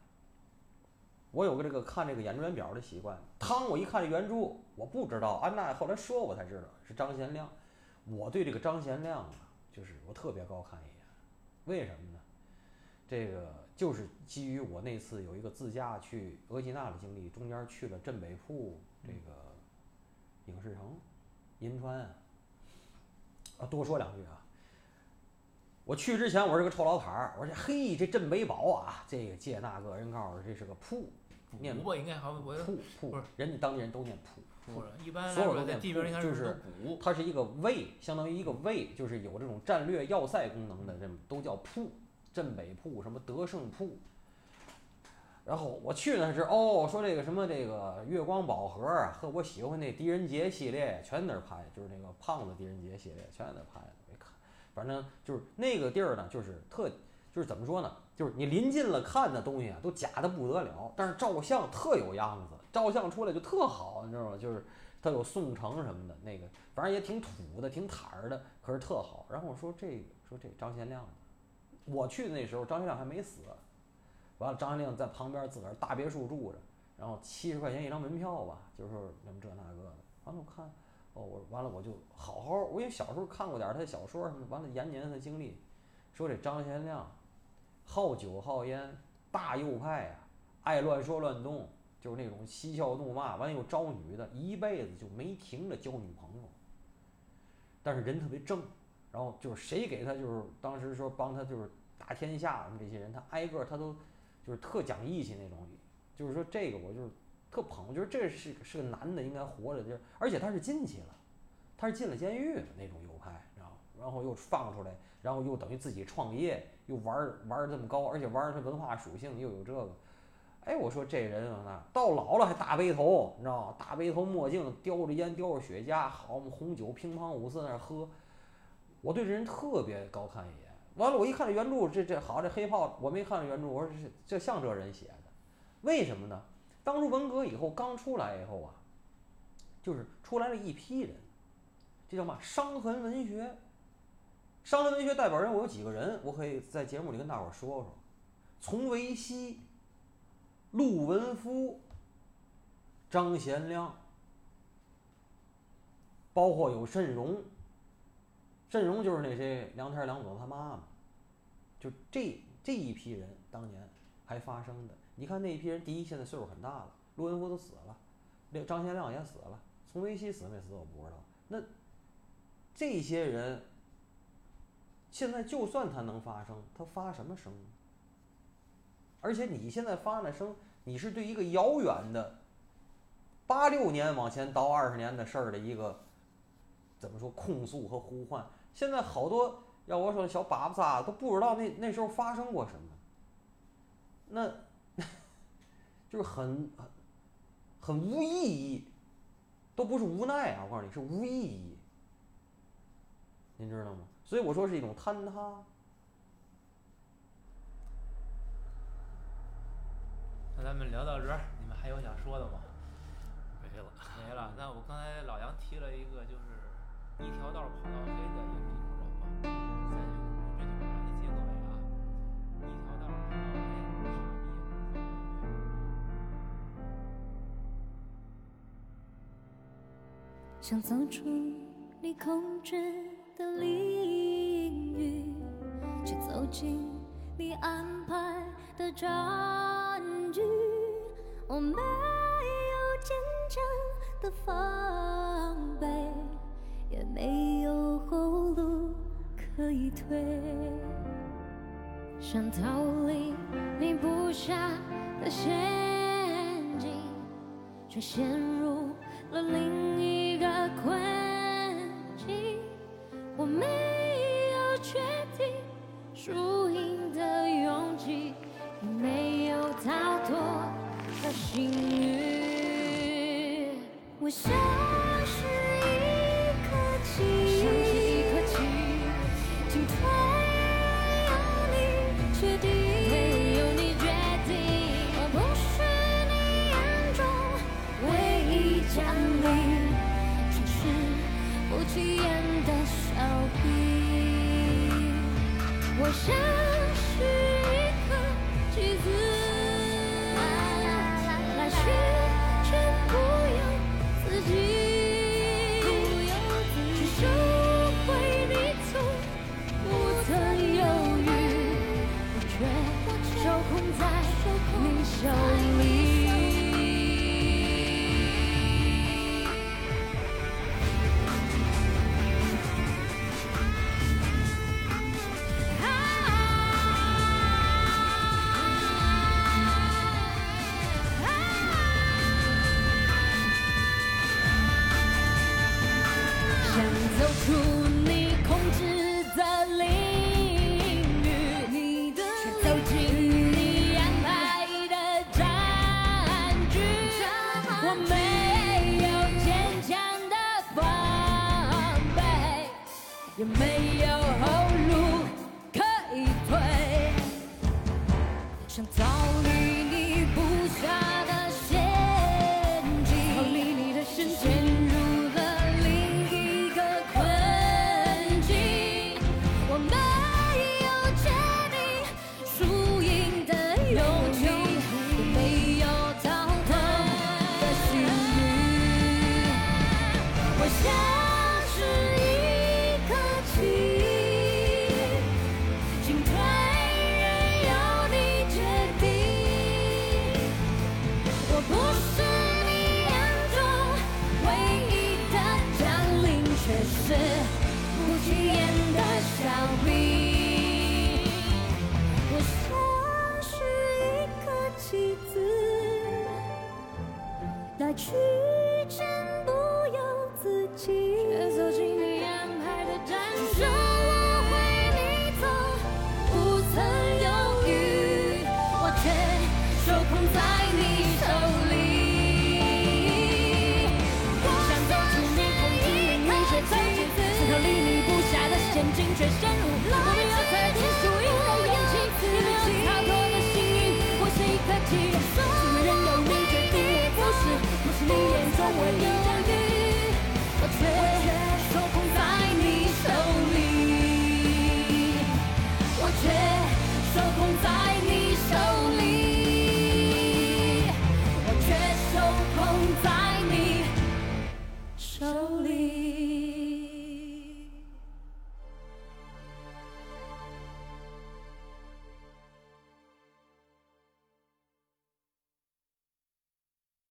我有个这个看这个演员表的习惯，当我一看这原著，我不知道安娜后来说我才知道是张贤亮。我对这个张贤亮啊，就是我特别高看一眼，为什么呢？这个就是基于我那次有一个自驾去额济纳的经历，中间去了镇北铺这个影视城，银川啊。啊，多说两句啊。我去之前我是个臭老坎儿，我说嘿，这镇北堡啊，这个借那个人告诉我这是个铺，念应该好，我铺铺不是，人家当地人都念铺。不是一般所有来说在都念铺地名应该就是都古，它是一个卫，相当于一个卫，就是有这种战略要塞功能的，这么都叫铺，镇北铺，什么德胜铺。然后我去那是哦，说这个什么这个月光宝盒啊，和我喜欢那狄仁杰系列全在那儿拍，就是那个胖子狄仁杰系列全在那儿拍。没看，反正就是那个地儿呢，就是特就是怎么说呢，就是你临近了看的东西啊，都假的不得了，但是照相特有样子，照相出来就特好，你知道吗？就是它有宋城什么的，那个反正也挺土的，挺坦儿的，可是特好。然后我说这个说这张贤亮，我去的那时候张贤亮还没死，完了张贤亮在旁边自个儿大别墅住着，然后七十块钱一张门票吧，就是那么这那个的。完了我看，哦，我完了我就好好，我因为小时候看过点儿他的小说什么，完了延年他的经历，说这张贤亮好酒好烟，大右派啊，爱乱说乱动，就是那种嬉笑怒骂，完了又招女的，一辈子就没停着交女朋友。但是人特别正，然后就是谁给他就是当时说帮他就是打天下什么这些人，他挨个他都就是特讲义气那种，就是说这个我就是特捧，我觉得这是是个男的应该活着，就是而且他是进去了，他是进了监狱的那种右派，然后然后又放出来，然后又等于自己创业，又玩玩儿这么高，而且玩儿它文化属性又有这个，哎，我说这人啊，到老了还大背头，你知道吗？大背头墨镜，叼着烟，叼着雪茄，好嘛红酒乒乓五四那喝。我对这人特别高看一眼。完了，我一看这原著，这这好，这黑炮我没看原著，我说这这像这人写的，为什么呢？当初文革以后刚出来以后啊，就是出来了一批人，这叫嘛伤痕文学。伤痕文学代表人物有几个人，我可以在节目里跟大伙说说。丛维希、陆文夫、张贤亮，包括有慎荣。阵容就是那谁梁天梁左他妈妈，就这这一批人当年还发生的。你看那一批人，第一现在岁数很大了，陆文夫都死了，张贤亮也死了，丛维熙死没死我不知道。那这些人。现在就算他能发声，他发什么声？而且你现在发那声，你是对一个遥远的八六年往前倒二十年的事儿的一个怎么说控诉和呼唤？现在好多要我说小粑粑仨都不知道那那时候发生过什么，那 就是很很很无意义，都不是无奈啊！我告诉你是无意义，您知道吗？所以我说是一种坍塌。那咱们聊到这儿，你们还有想说的吗？没了。没了。那我刚才老杨提了一个，就是一条道跑到黑的一个艺术人嘛，咱就用这句话来结个尾啊。一条道跑到黑，傻逼也能说对。想走出你控制的领域，去走进你安排的战局。我没有坚强的防备，也没有后路可以退。想逃离你布下的陷阱，却陷入了另